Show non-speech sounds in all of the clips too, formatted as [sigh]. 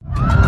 you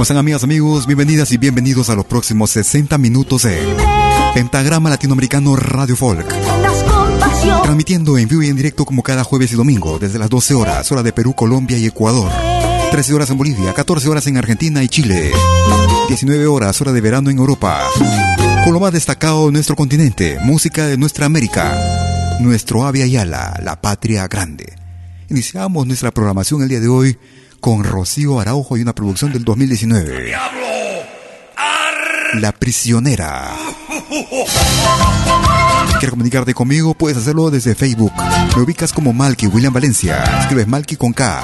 ¿Cómo están amigas, amigos? Bienvenidas y bienvenidos a los próximos 60 minutos de Pentagrama Latinoamericano Radio Folk. Transmitiendo en vivo y en directo como cada jueves y domingo desde las 12 horas, hora de Perú, Colombia y Ecuador. 13 horas en Bolivia, 14 horas en Argentina y Chile. 19 horas, hora de verano en Europa. Con lo más destacado de nuestro continente, música de nuestra América. Nuestro Avia Yala, la patria grande. Iniciamos nuestra programación el día de hoy con Rocío Araujo y una producción del 2019. La prisionera. ¿Quieres comunicarte conmigo? Puedes hacerlo desde Facebook. Me ubicas como Malky William Valencia. Escribes Malky con K.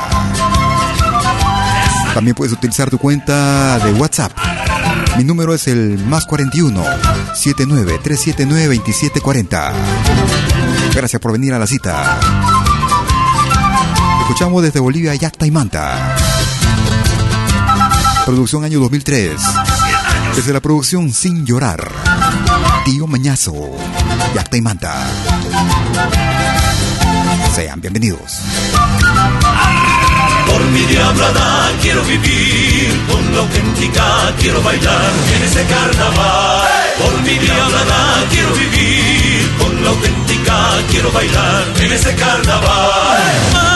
También puedes utilizar tu cuenta de WhatsApp. Mi número es el más 41 79 379 2740. Gracias por venir a la cita. Escuchamos desde Bolivia Yacta y Manta. Producción año 2003. Desde la producción Sin Llorar. Tío Mañazo. Yacta y Manta. Sean bienvenidos. Por mi diablada quiero vivir, con la auténtica quiero bailar en ese carnaval. Por mi diablada quiero vivir, con la auténtica quiero bailar en ese carnaval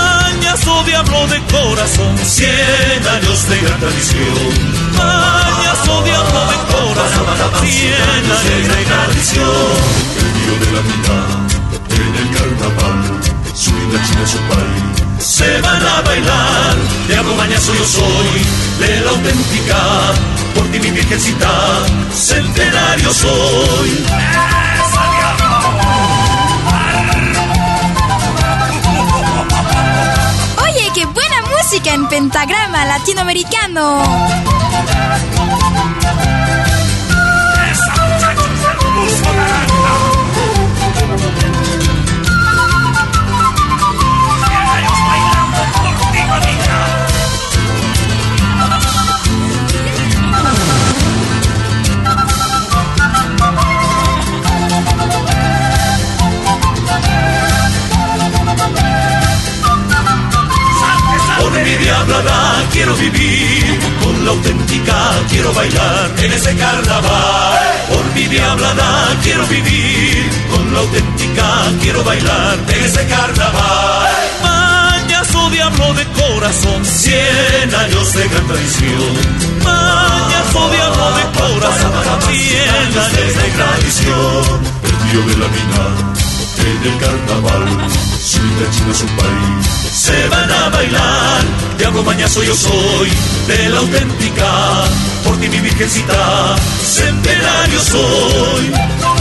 diablo de corazón, cien años de gran tradición. Payaso diablo de corazón, cien años de gran tradición. El mío de la vida, en el carnaval, su linda china su país. Se van a bailar, diablo mañazo yo soy, de la auténtica, por ti mi virgencita, centenario soy. Pentagrama latinoamericano. Mi diablada quiero vivir, con la auténtica quiero bailar en ese carnaval. Por mi diablada quiero vivir, con la auténtica quiero bailar en ese carnaval. Mañazo diablo de corazón, cien años de gran traición. Mañazo diablo de corazón, cien años de gran traición. El tío de la mina, en el carnaval, su china su país se van a bailar. Diablo mañazo yo soy, de la auténtica, por ti mi virgencita, centenario soy.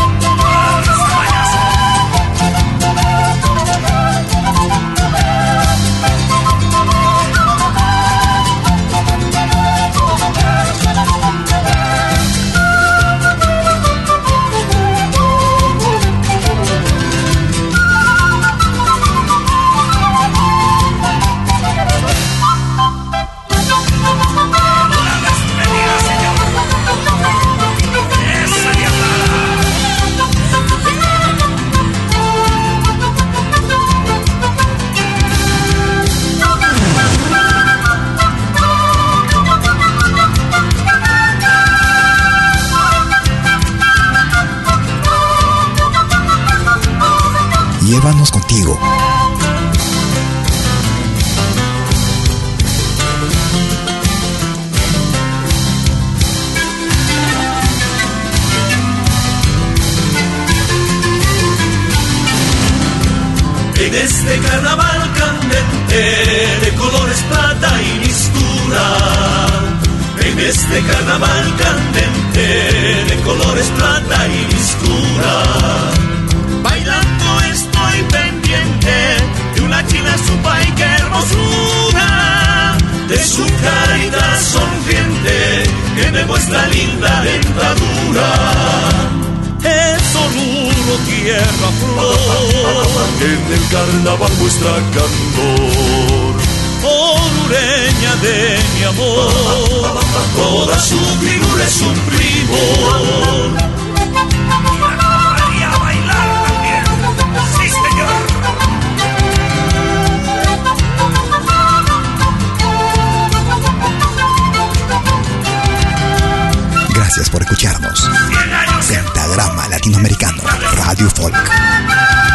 Llévanos contigo. En este carnaval candente de colores plata y mistura. En este carnaval candente de colores plata y mistura china su pai, qué hermosura de su carita sonriente que me muestra linda dentadura. Es Oruro, tierra flor, en el carnaval muestra candor. Orureña de mi amor, toda su figura es un primor Gracias por escucharnos. Pentagrama Latinoamericano, Radio Folk.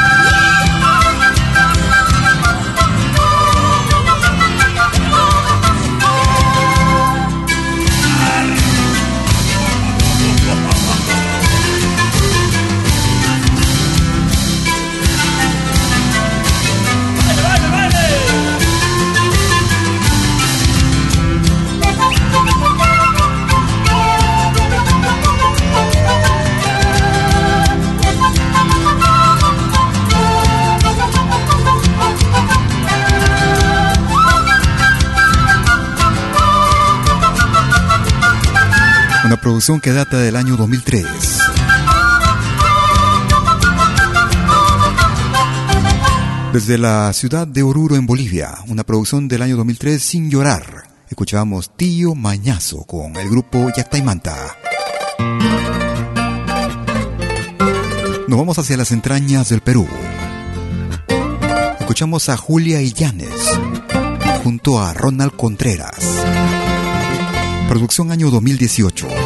Producción que data del año 2003. Desde la ciudad de Oruro, en Bolivia, una producción del año 2003 sin llorar. Escuchábamos Tío Mañazo con el grupo Yactaimanta. Nos vamos hacia las entrañas del Perú. Escuchamos a Julia Illanes junto a Ronald Contreras. Producción año 2018.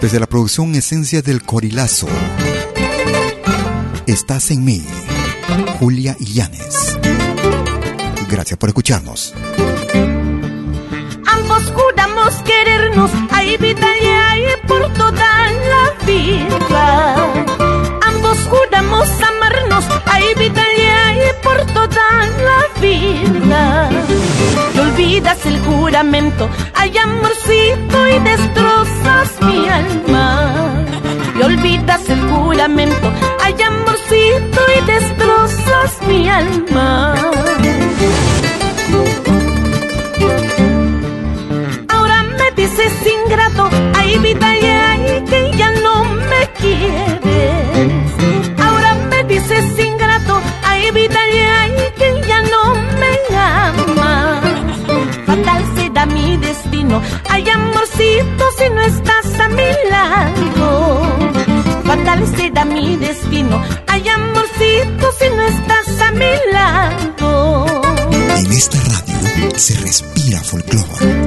Desde la producción Esencia del Corilazo. Estás en mí, Julia Illanes. Gracias por escucharnos. Ambos juramos querernos, hay vida y hay por toda la vida. Juramos amarnos, hay vida y por toda la vida. Y olvidas el juramento, hay amorcito y destrozas mi alma. Y olvidas el juramento, hay amorcito y destrozas mi alma. Ahora me dices ingrato, hay vida y que ya no me quieres. Ahora me dices ingrato, hay vida y hay que ya no me ama. Fatal será mi destino, hay amorcito si no estás a mi lado. Fatal será mi destino, hay amorcito si no estás a mi lado. En esta radio se respira folclore.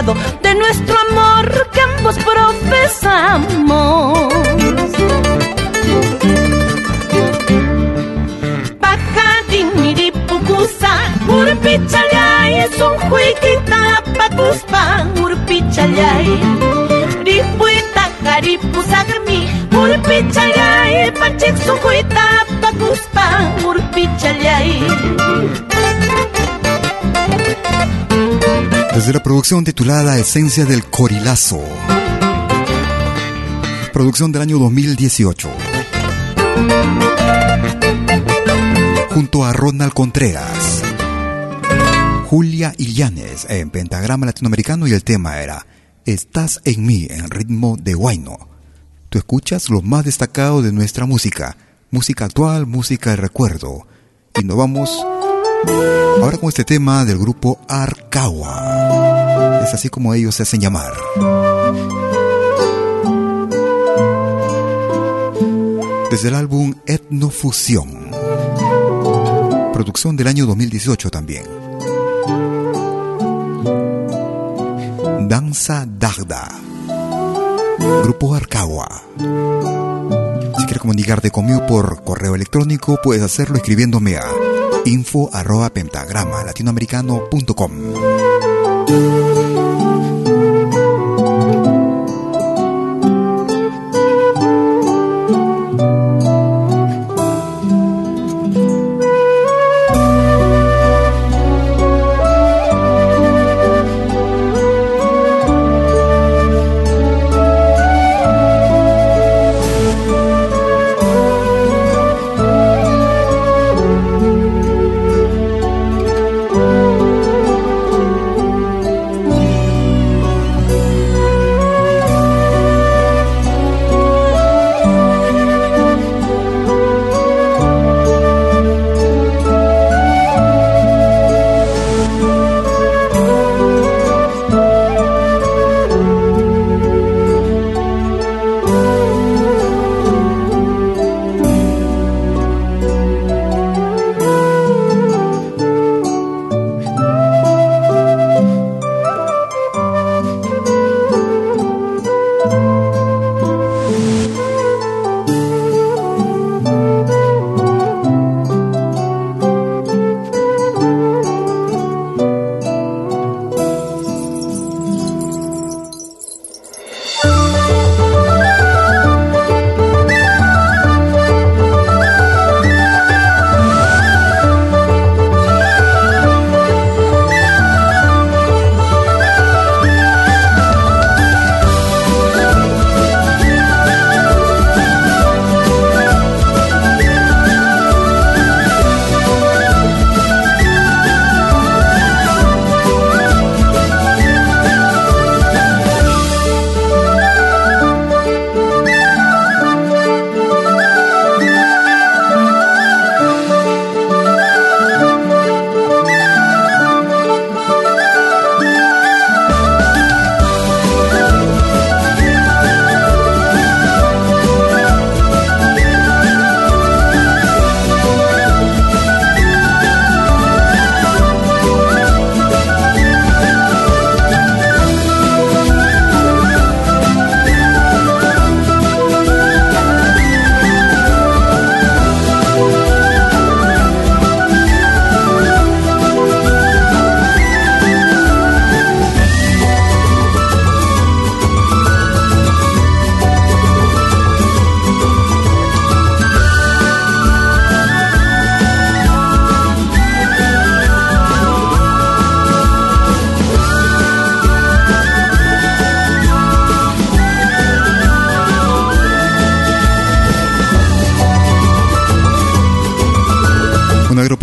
De nuestro amor que ambos profesamos. Pajarin miripukusa Urpichalay es un juiquita patuspa Urpichalay Ripuita jaripusagmi Urpichalay Pachek su juita patuspa Urpichalay Desde la producción titulada Esencia del Corilazo. Producción del año 2018. Junto a Ronald Contreras. Julia Illanes en Pentagrama Latinoamericano y el tema era Estás en mí en ritmo de guayno. Tú escuchas lo más destacado de nuestra música, música actual, música de recuerdo. Y nos vamos ahora con este tema del grupo Arkawa. Es así como ellos se hacen llamar. Desde el álbum Etnofusión. Producción del año 2018 también. Danza Dagda. Grupo Arkawa. Si quieres comunicarte conmigo por correo electrónico, puedes hacerlo escribiéndome a info arroba pentagrama latinoamericano.com.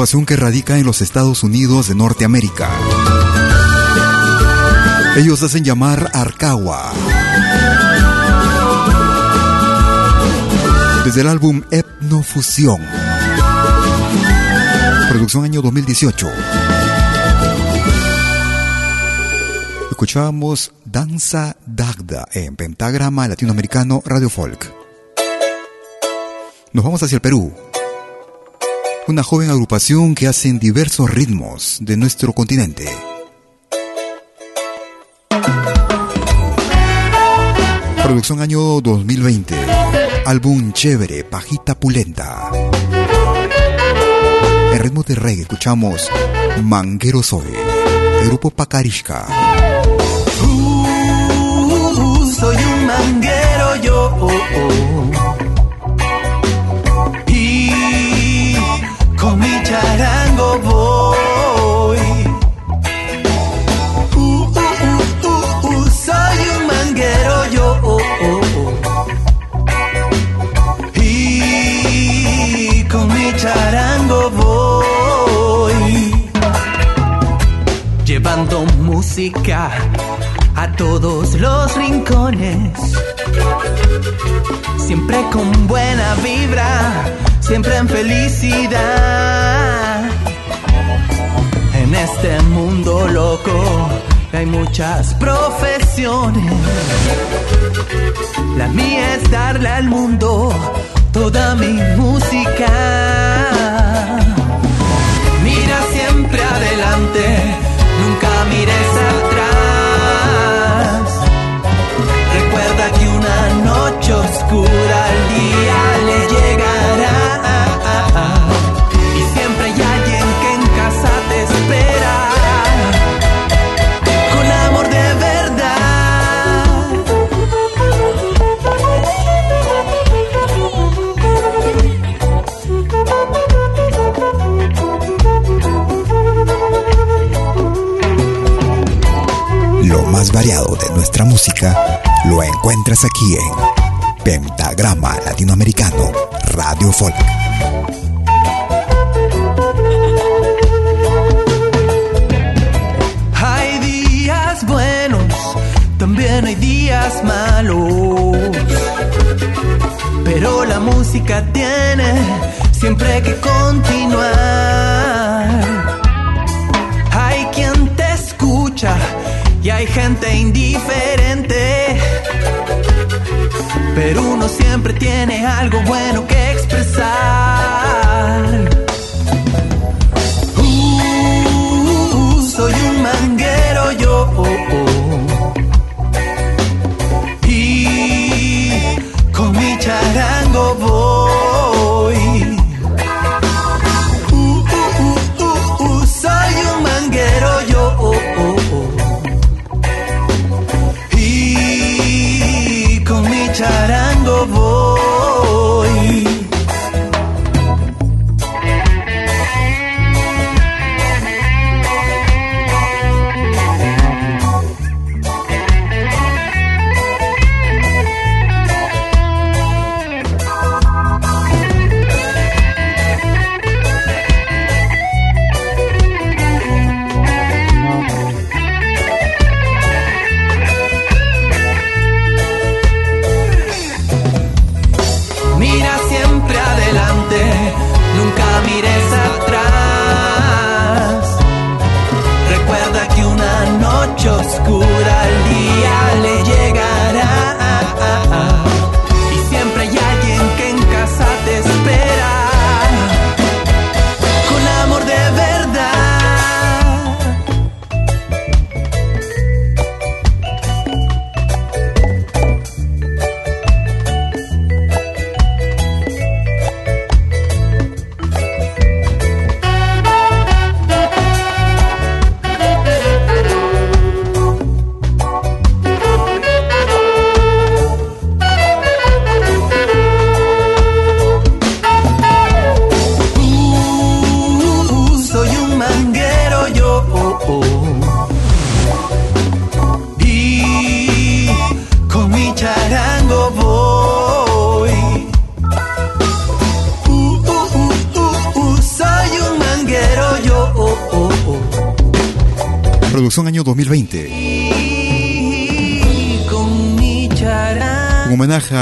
que radica en los Estados Unidos de Norteamérica. Ellos hacen llamar Arcawa. Desde el álbum Etnofusión. Producción año 2018. Escuchábamos Danza Dagda en Pentagrama Latinoamericano Radio Folk. Nos vamos hacia el Perú. Una joven agrupación que hacen diversos ritmos de nuestro continente. Producción año 2020. Álbum chévere, pajita pulenta. En ritmo de reggae escuchamos Manguero Soy, grupo Pacarishka. Charango voy. Uh, uh, uh, uh, uh, soy un manguero yo. Oh, oh. Y con mi charango voy. Llevando música a todos los rincones. Siempre con buena vibra, siempre en felicidad. En este mundo loco hay muchas profesiones. La mía es darle al mundo toda mi música. Mira siempre adelante, nunca mires atrás. Recuerda que una noche oscura al día le llegará. Más variado de nuestra música lo encuentras aquí en Pentagrama Latinoamericano Radio Folk. Hay días buenos, también hay días malos. Pero la música tiene siempre que continuar. Hay quien te escucha y hay gente indiferente. Pero uno siempre tiene algo bueno que expresar.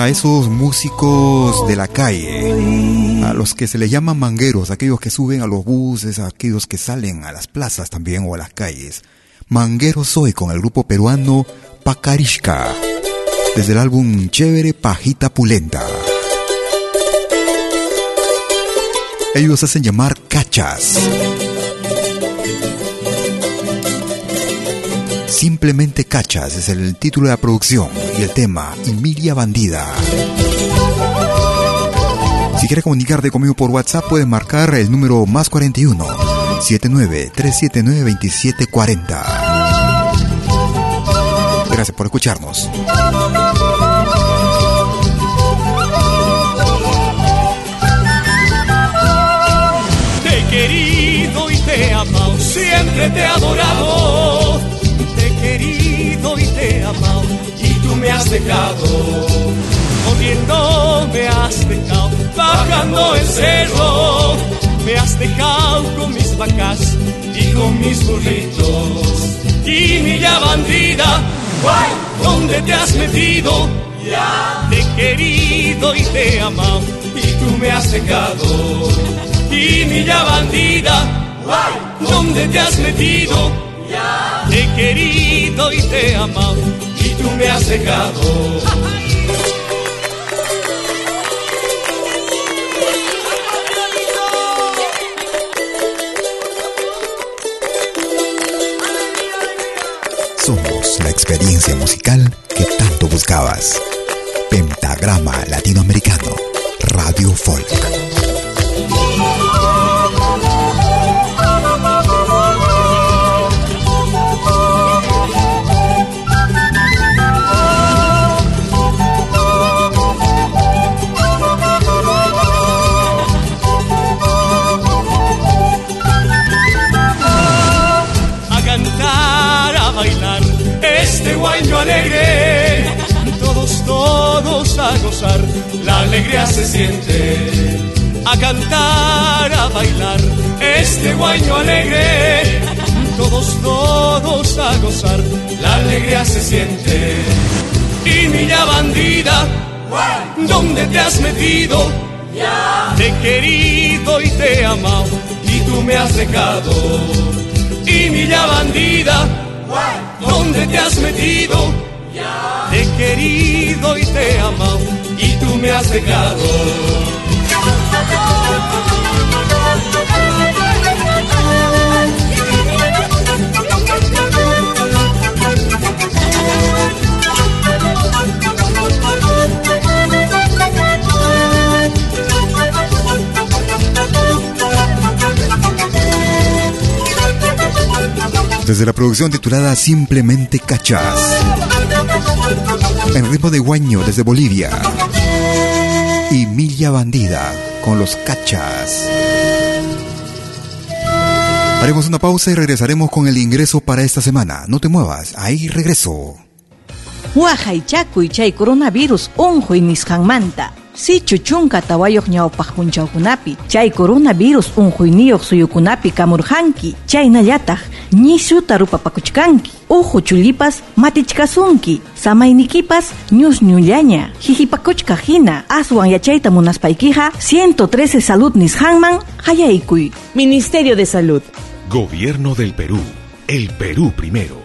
A esos músicos de la calle, a los que se les llaman mangueros, aquellos que suben a los buses, aquellos que salen a las plazas también o a las calles. Mangueros soy con el grupo peruano Pacarishka, desde el álbum Chévere Pajita Pulenta. Ellos hacen llamar cachas. Simplemente Cachas es el título de la producción y el tema Emilia Bandida. Si quieres comunicarte conmigo por WhatsApp, puedes marcar el número más 41 79 379 2740. Gracias por escucharnos. Te he querido y te he amado, siempre te he adorado amado y tú me has dejado. Corriendo me has dejado, bajando el cerro, me has dejado con mis vacas y con mis burritos. Y mi ya bandida, guay, ¿dónde te has metido? Ya te he querido y te he amado y tú me has dejado. Y mi ya bandida, guay, ¿dónde te has metido? Te he querido y te he y tú me has dejado. Somos la experiencia musical que tanto buscabas. Pentagrama Latinoamericano, Radio Folk. Gozar, la alegría se siente, a cantar, a bailar, este guaño alegre, todos, todos a gozar, la alegría se siente. Y niña bandida, ¿dónde te has metido? Te he querido y te he amado, y tú me has dejado. Y niña bandida, ¿Dónde te has metido? Te he querido y te he amado y tú me has dejado. desde la producción titulada Simplemente Cachas. En ritmo de guaño desde Bolivia. Y Milla Bandida con los Cachas. Haremos una pausa y regresaremos con el ingreso para esta semana. No te muevas, ahí regreso. y chay coronavirus unjo y manta. Si chuchunka tawayoq ñawpaq punchawkunapi chay coronavirus unquyniyuq suyukunapi kamurqanki chaynallataq ñisuta rupapakuchkanki uhu chullipas matichkasunki. Samaynikipas ñusñullaña hihipakuchka hina aswan yachayta munaspaykiqa 113 salud nisqanman hayaykuy Ministerio de Salud. Gobierno del Perú. El Perú primero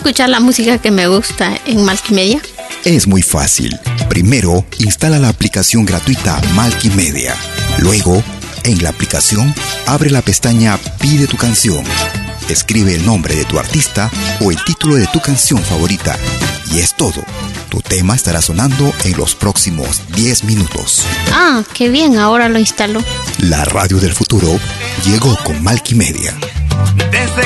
Escuchar la música que me gusta en Multimedia? Es muy fácil. Primero, instala la aplicación gratuita Multimedia. Luego, en la aplicación, abre la pestaña Pide tu canción. Escribe el nombre de tu artista o el título de tu canción favorita. Y es todo. Tu tema estará sonando en los próximos 10 minutos. Ah, qué bien, ahora lo instalo. La radio del futuro llegó con Multimedia. Desde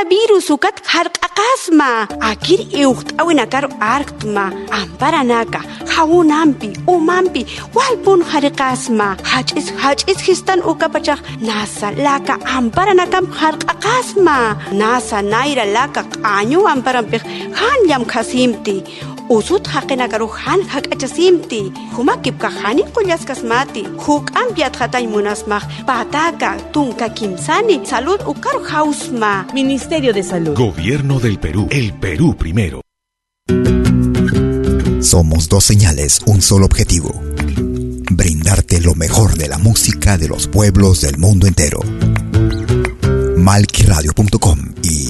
coronavirus ukat harqaqasma akir euqt awinakar arqtma amparanaka jaunampi umampi walpun harqasma hachis hachis histan ukapacha nasa laka amparanakam harqaqasma nasa naira laka qañu amparampi hanyam khasimti usut haqinakaru han hak'achasimti humakipka hani qullasqasmati huk'ampiat hatay munasmaq pataka tunka kimsani salud ukaru hausma Ministerio de Salud. Gobierno del Perú. El Perú primero. Somos dos señales, un solo objetivo. Brindarte lo mejor de la música de los pueblos del mundo entero. Malquiradio.com y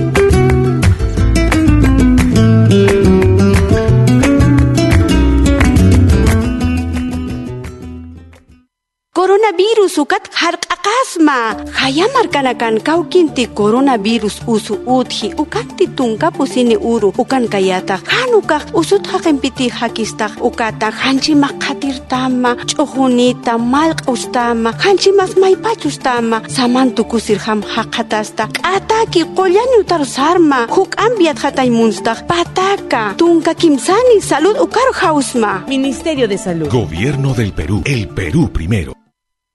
Coronavirus ukat harq'aqasma hayamarkanakan kawkinti coronavirus usu utji ukanti tunka pusini uru ukan kayata hanukaq usut haqinpiti hakistaq ukata hanchimaq qatirtama ch'uqunita malq'ustama hanchimas maypachustama samantukusirham haqatasta k'ataki qollañutar sarma huk'ambiat hatay munstaq pataka tunka kimsani salud ukaru hausma Ministerio de Salud. Gobierno del Perú. El Perú primero.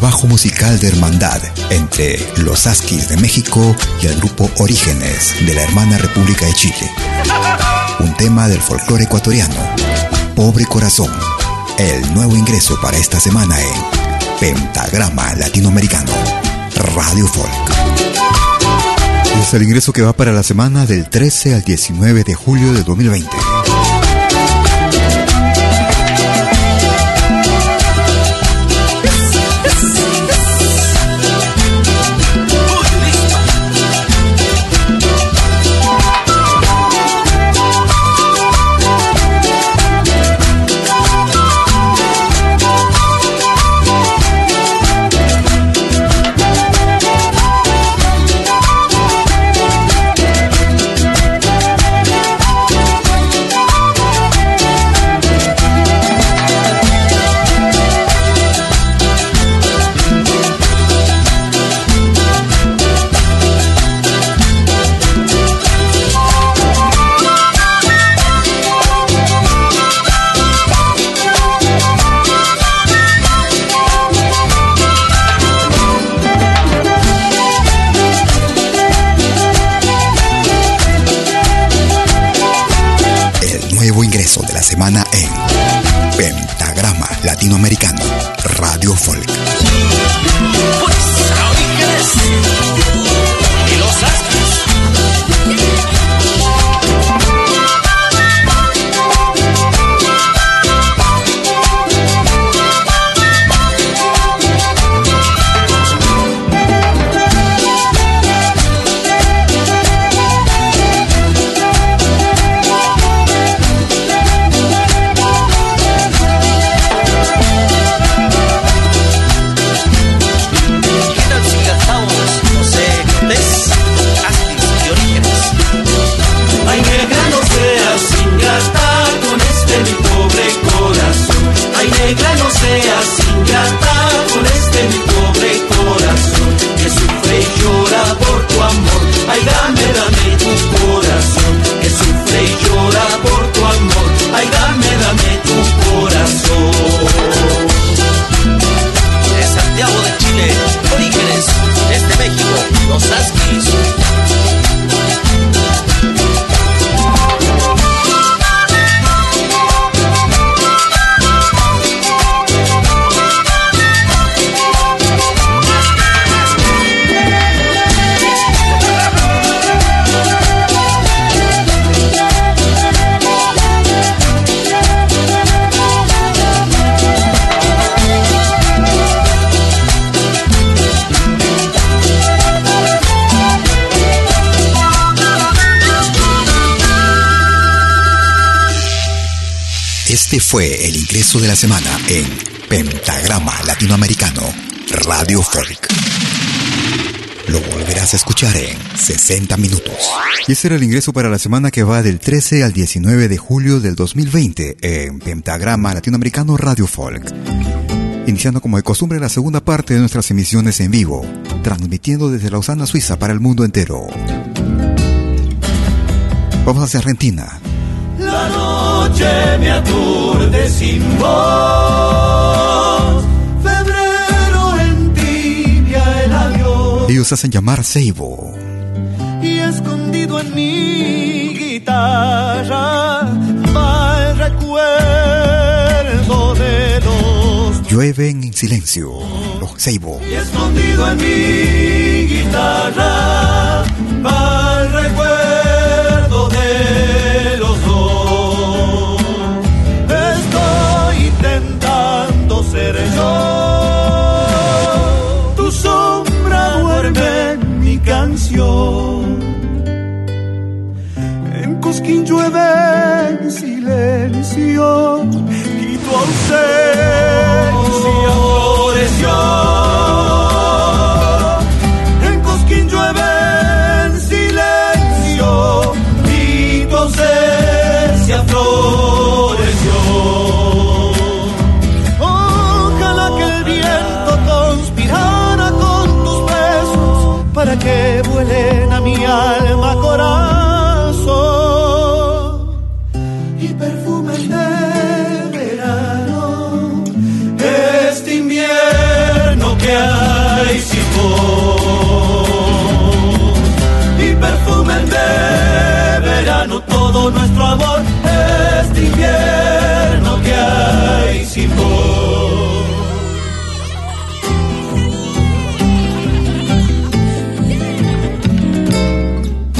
Trabajo musical de hermandad entre los Askis de México y el grupo Orígenes de la hermana República de Chile. Un tema del folclore ecuatoriano, Pobre Corazón, el nuevo ingreso para esta semana en Pentagrama Latinoamericano, Radio Folk. Es el ingreso que va para la semana del 13 al 19 de julio de 2020. semana en Pentagrama Latinoamericano, Radio Folk. Fue el ingreso de la semana en Pentagrama Latinoamericano, Radio Folk. Lo volverás a escuchar en 60 minutos. Y ese era el ingreso para la semana que va del 13 al 19 de julio del 2020 en Pentagrama Latinoamericano Radio Folk. Iniciando como de costumbre la segunda parte de nuestras emisiones en vivo, transmitiendo desde Lausana, Suiza para el mundo entero. Vamos hacia Argentina. La noche me aturde sin voz. Febrero en tibia el adiós. Ellos hacen llamar Seibo. Y escondido en mi guitarra va el recuerdo de los. Llueven en silencio. Los Seibo. Y escondido en mi guitarra va el recuerdo canción. En Cosquín llueve en silencio y tu ausencia floreció. Todo nuestro amor este invierno que hay sin vos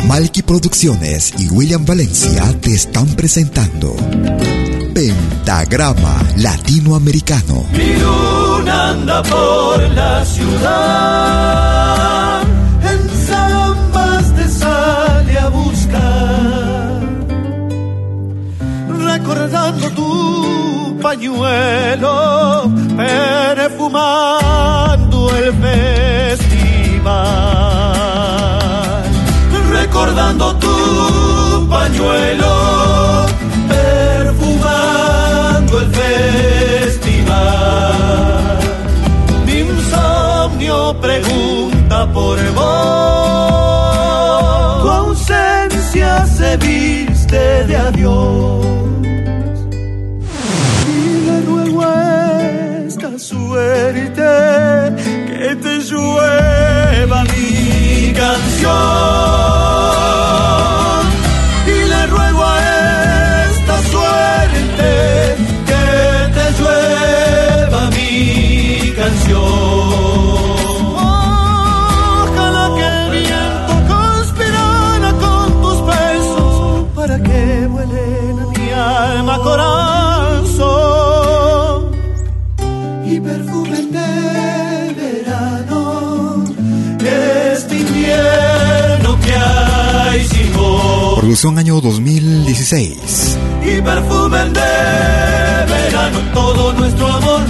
Malky Producciones y William Valencia te están presentando Pentagrama Latinoamericano. Mi luna anda por la ciudad, pañuelo, perfumando el festival, recordando tu pañuelo, perfumando el festival. Mi insomnio pregunta por vos. Tu ausencia se viste de adiós. Suerte que te llueva mi canción. Producción año 2016. Y perfume de verano, todo nuestro amor,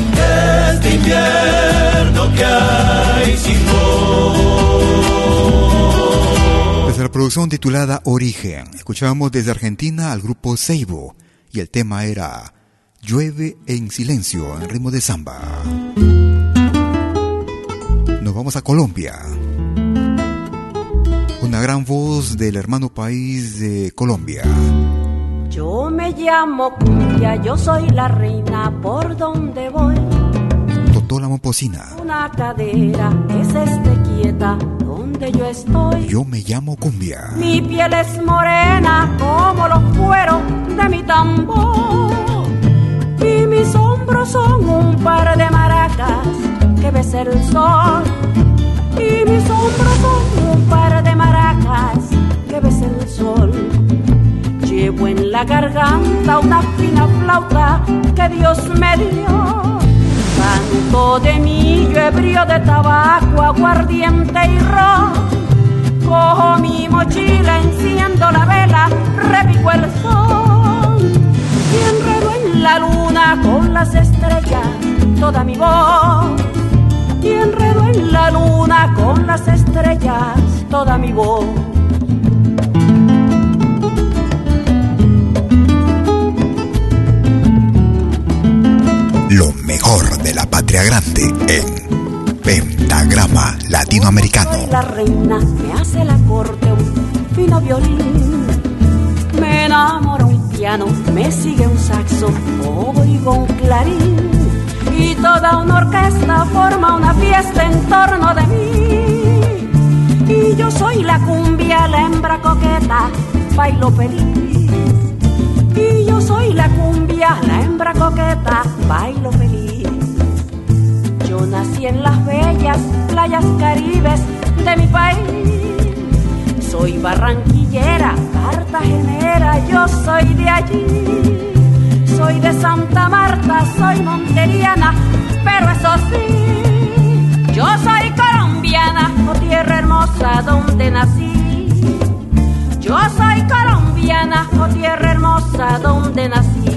este invierno que hay sin Desde la producción titulada Origen, escuchábamos desde Argentina al grupo Seibo y el tema era Llueve en silencio en ritmo de samba. Nos vamos a Colombia. Una gran voz del hermano país de Colombia. Yo me llamo Cumbia, yo soy la reina por donde voy. Totó la Momposina. Una cadera es este quieta donde yo estoy. Yo me llamo Cumbia. Mi piel es morena como los cueros de mi tambor. Y mis hombros son un par de maracas que besa el sol. Y mis hombros son que besa el sol. Llevo en la garganta una fina flauta que Dios me dio. Canto de millo, ebrio de tabaco, aguardiente y ron. Cojo mi mochila, enciendo la vela, repico el sol. Y enredo en la luna con las estrellas toda mi voz. Y enredo en la luna con las estrellas toda mi voz. Lo mejor de la patria grande en Pentagrama Latinoamericano. La reina me hace la corte un fino violín. Me enamora un piano, me sigue un saxo, oigo un clarín. Y toda una orquesta forma una fiesta en torno de mí. Y yo soy la cumbia, la hembra coqueta, bailo feliz. Y yo soy la cumbia, la hembra coqueta, bailo feliz. Yo nací en las bellas playas caribes de mi país. Soy barranquillera, cartagenera, yo soy de allí. Soy de Santa Marta, soy monteriana, pero eso sí, yo soy colombiana, oh tierra hermosa donde nací. Yo soy colombiana, oh tierra hermosa donde nací.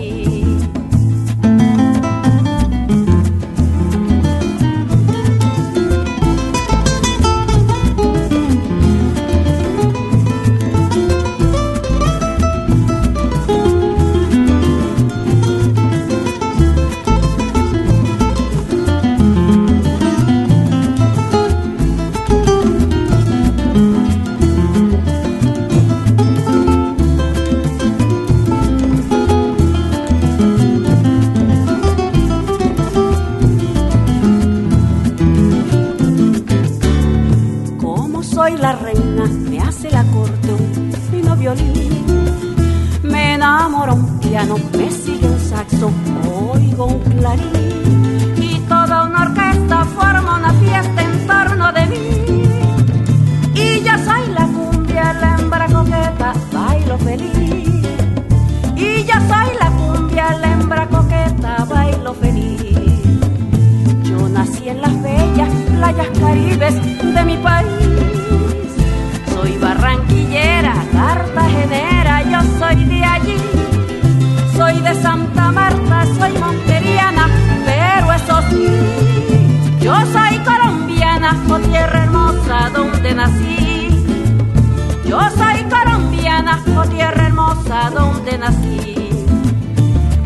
Donde nací.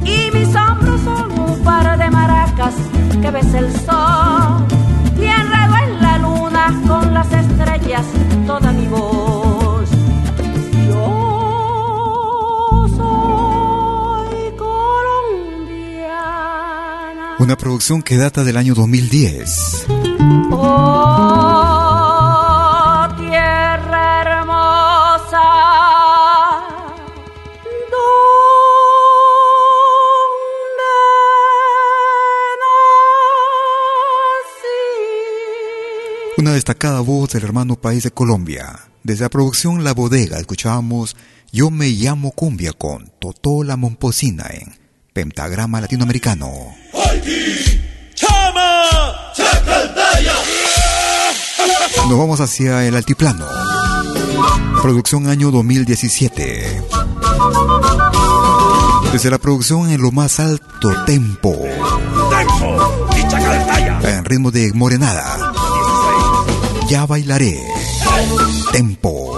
Y mis hombros son un par de maracas que ves el sol. Y enredo en la luna con las estrellas toda mi voz. Yo soy colombiana. Una producción que data del año 2010. Oh, destacada voz del hermano país de Colombia. Desde la producción La Bodega escuchábamos Yo me llamo Cumbia con Totó la Momposina en Pentagrama Latinoamericano. Nos vamos hacia el altiplano. Producción año 2017. Desde la producción en lo más alto tempo. En ritmo de morenada. Ya bailaré. Tempo.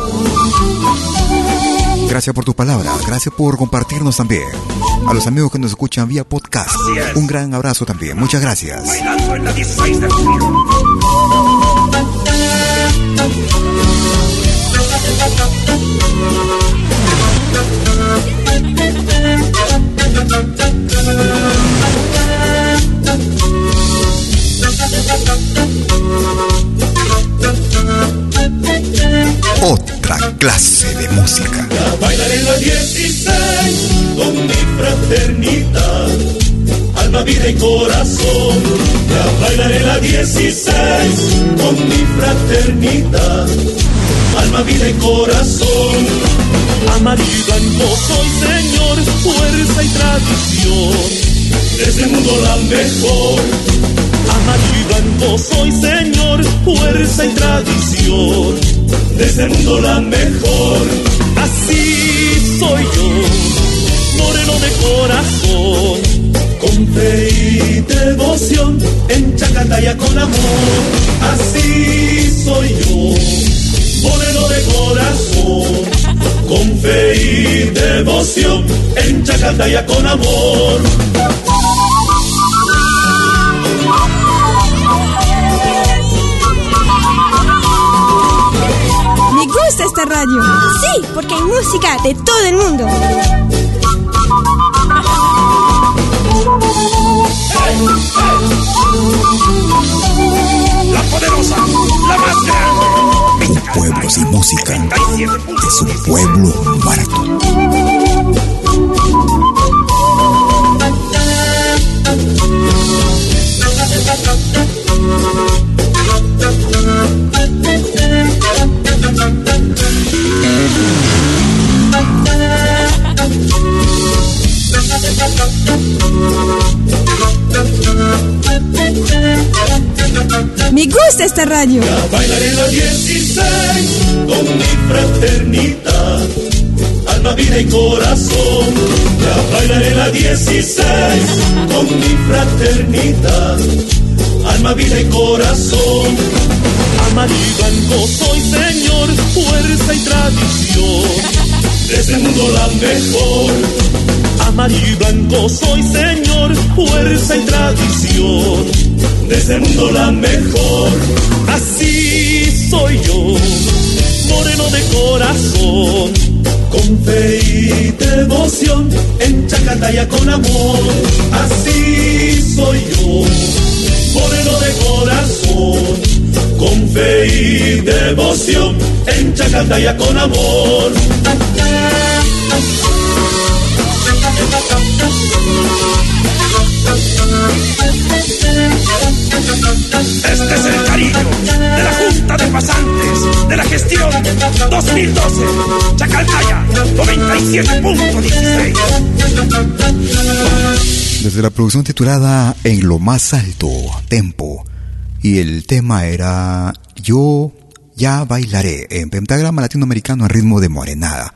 Gracias por tus palabras, gracias por compartirnos también. A los amigos que nos escuchan vía podcast, un gran abrazo también. Muchas gracias. Bailando en la 16 de. Otra clase de música. Ya bailaré en la 16 con mi fraternidad. Alma, vida y corazón. Ya bailaré en la 16 con mi fraternidad. Alma, vida y corazón. Amarillo y blanco soy Señor, fuerza y tradición. Desde el mundo la mejor. Amarillo y blanco soy Señor, fuerza y tradición. Desde el mundo la mejor. Así soy yo, moreno de corazón. Con fe y devoción, en Chacataya con amor. Así soy yo, moreno de corazón. Con fe y devoción, en Chacataya con amor. Gusta esta radio. Sí, porque hay música de todo el mundo. La poderosa, la más grande. Un pueblo sin música es un pueblo muerto. [laughs] Me gusta esta radio. Ya bailaré la 16 con mi fraternidad. Alma, vida y corazón. Ya bailaré la 16 con mi fraternidad. Alma, vida y corazón. Blanco soy Señor, fuerza y tradición. Mundo la mejor. Amarillo blanco soy Señor, fuerza y tradición. Mundo la mejor. Así soy yo, moreno de corazón. Con fe y devoción, en Chacataya con amor. Así soy yo, moreno de corazón. Con fe y devoción, en Chacataya con amor. Este es el cariño de la Junta de Pasantes de la gestión 2012. Chacaltaya 97.16. Desde la producción titulada En lo más alto, Tempo. Y el tema era Yo ya bailaré en pentagrama latinoamericano en ritmo de morenada.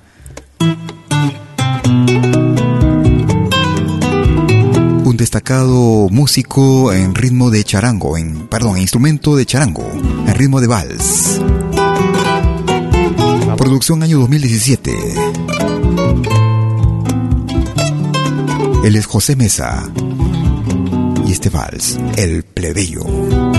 Un destacado músico en ritmo de charango, en perdón, en instrumento de charango, en ritmo de vals. Producción año 2017. Él es José Mesa. Y este vals, El Plebeyo.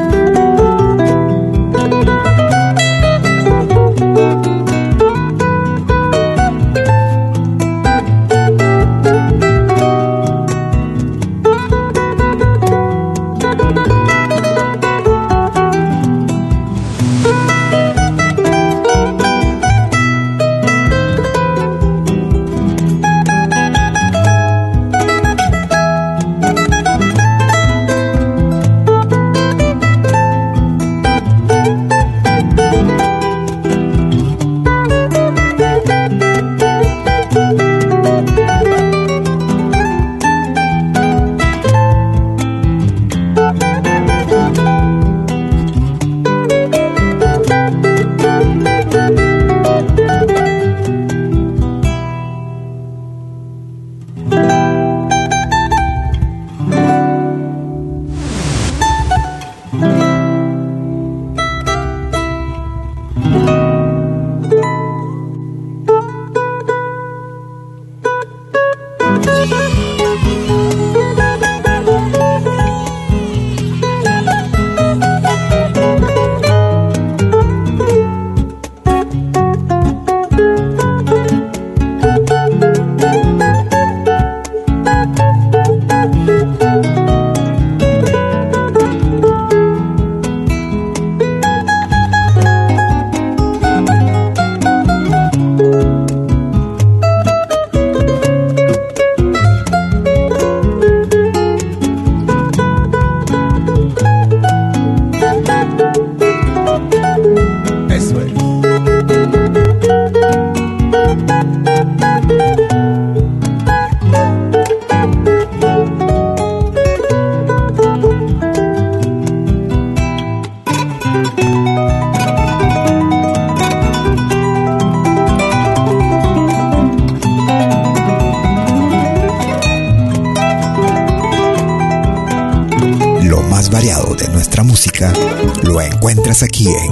Encuentras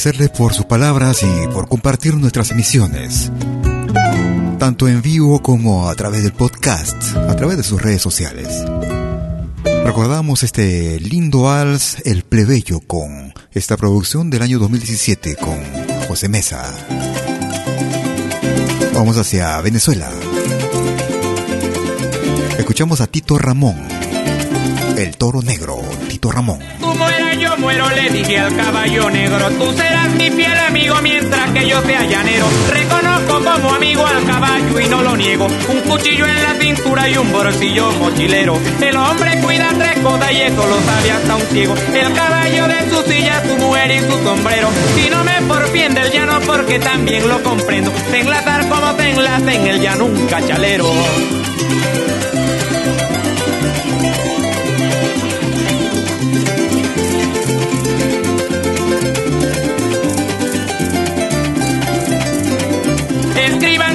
agradecerles por sus palabras y por compartir nuestras emisiones, tanto en vivo como a través del podcast, a través de sus redes sociales. Recordamos este lindo vals El Plebeyo con esta producción del año 2017 con José Mesa. Vamos hacia Venezuela. Escuchamos a Tito Ramón, el toro negro, Tito Ramón muero, le dije al caballo negro. Tú serás mi fiel amigo mientras que yo sea llanero. Reconozco como amigo al caballo y no lo niego. Un cuchillo en la cintura y un bolsillo mochilero. El hombre cuida tres cosas y eso lo sabe hasta un ciego. El caballo de su silla, su mujer y su sombrero. Si no me porfien del llano porque también lo comprendo. Te enlazar como te enlace en el llano un cachalero.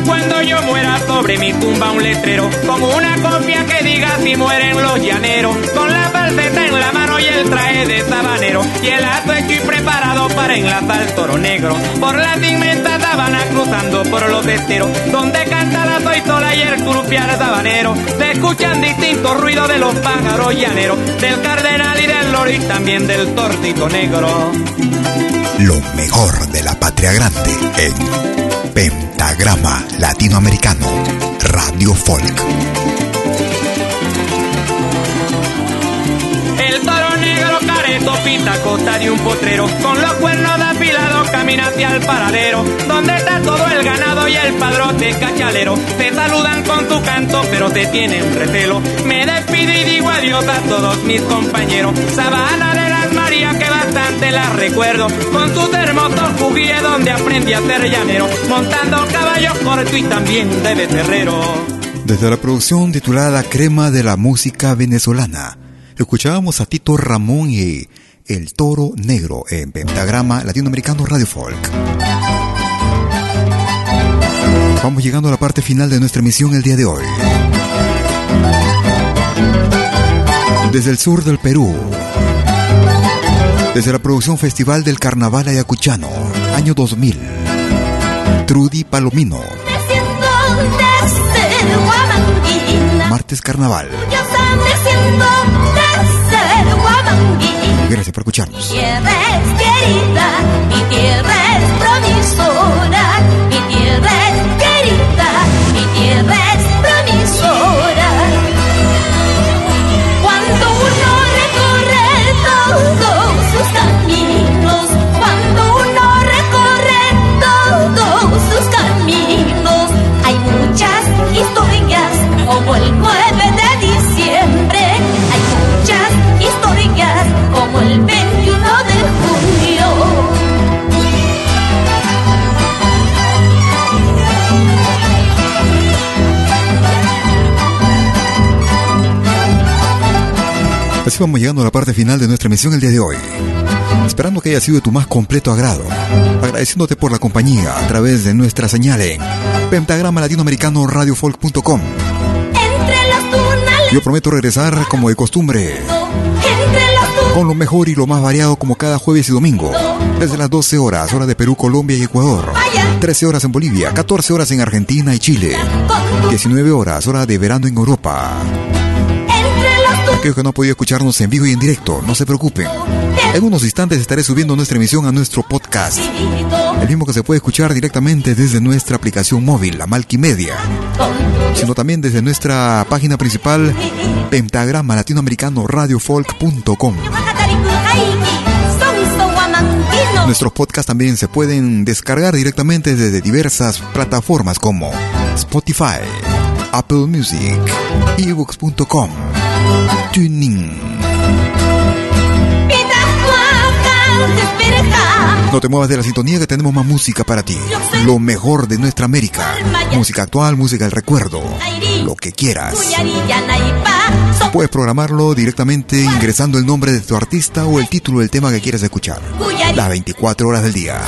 Cuando yo muera sobre mi tumba un letrero, como una copia que diga si mueren los llaneros, con la falseta en la mano y el traje de sabanero, y el lazo hecho y preparado para enlazar el toro negro, por las inmensas sabanas cruzando por los esteros, donde canta la sola y el crupiar sabanero, se escuchan distintos ruidos de los pájaros llaneros, del cardenal y del loro y también del tortito negro. Lo mejor de la patria grande en Pentagrama Latinoamericano Radio Folk. El toro negro careto pinta costa de un potrero, con los cuernos afilados camina hacia el paradero, donde está todo el ganado y el padrote cachalero. Se saludan con tu canto, pero te tienen recelo. Me despido y digo adiós a todos mis compañeros. Sabana de las Que bastante la recuerdo, con sus hermosos fugies donde aprendí a ser llanero, montando caballos corto y también de becerrero. Desde la producción titulada Crema de la Música Venezolana, escuchábamos a Tito Ramón y El Toro Negro en Pentagrama Latinoamericano Radio Folk. Vamos llegando a la parte final de nuestra emisión el día de hoy. Desde el sur del Perú, desde la producción Festival del Carnaval Ayacuchano, año 2000, Trudy Palomino. Martes Carnaval. Gracias por escucharnos. Así vamos llegando a la parte final de nuestra emisión el día de hoy. Esperando que haya sido de tu más completo agrado. Agradeciéndote por la compañía a través de nuestra señal en pentagrama latinoamericano radiofolk.com. Yo prometo regresar como de costumbre. Con lo mejor y lo más variado como cada jueves y domingo. Desde las 12 horas, hora de Perú, Colombia y Ecuador. 13 horas en Bolivia, 14 horas en Argentina y Chile. 19 horas, hora de verano en Europa. Aquellos que no han podido escucharnos en vivo y en directo, no se preocupen. En unos instantes estaré subiendo nuestra emisión a nuestro podcast. El mismo que se puede escuchar directamente desde nuestra aplicación móvil, la Malquimedia. Sino también desde nuestra página principal, pentagrama latinoamericano radiofolk.com. Nuestros podcasts también se pueden descargar directamente desde diversas plataformas como Spotify, Apple Music, ebooks.com, Tuning. No te muevas de la sintonía que tenemos más música para ti. Lo mejor de nuestra América. Música actual, música del recuerdo. Lo que quieras. Puedes programarlo directamente ingresando el nombre de tu artista o el título del tema que quieres escuchar. Las 24 horas del día.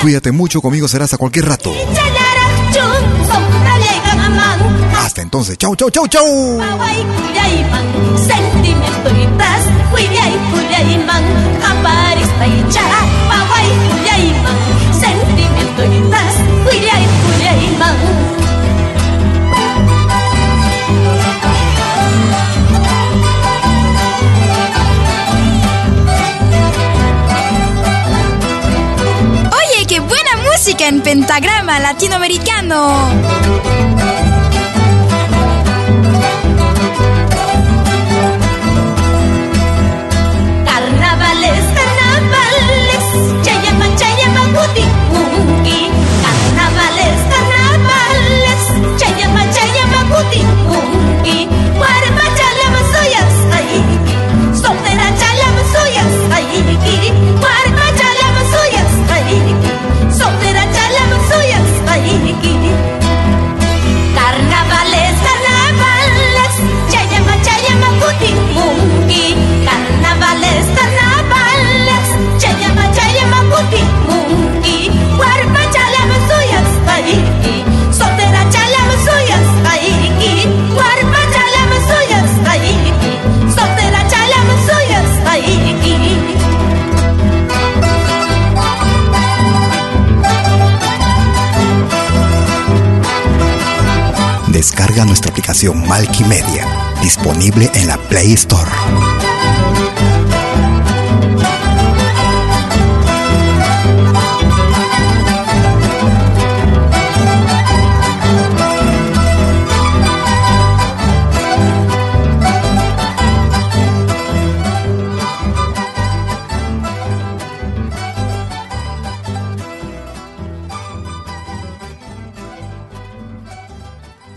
Cuídate mucho, conmigo serás a cualquier rato. Hasta entonces, chau, chau, chau, chau. Oye, qué buena música en pentagrama latinoamericano. 不顶 Nuestra aplicación Malkimedia, disponible en la Play Store.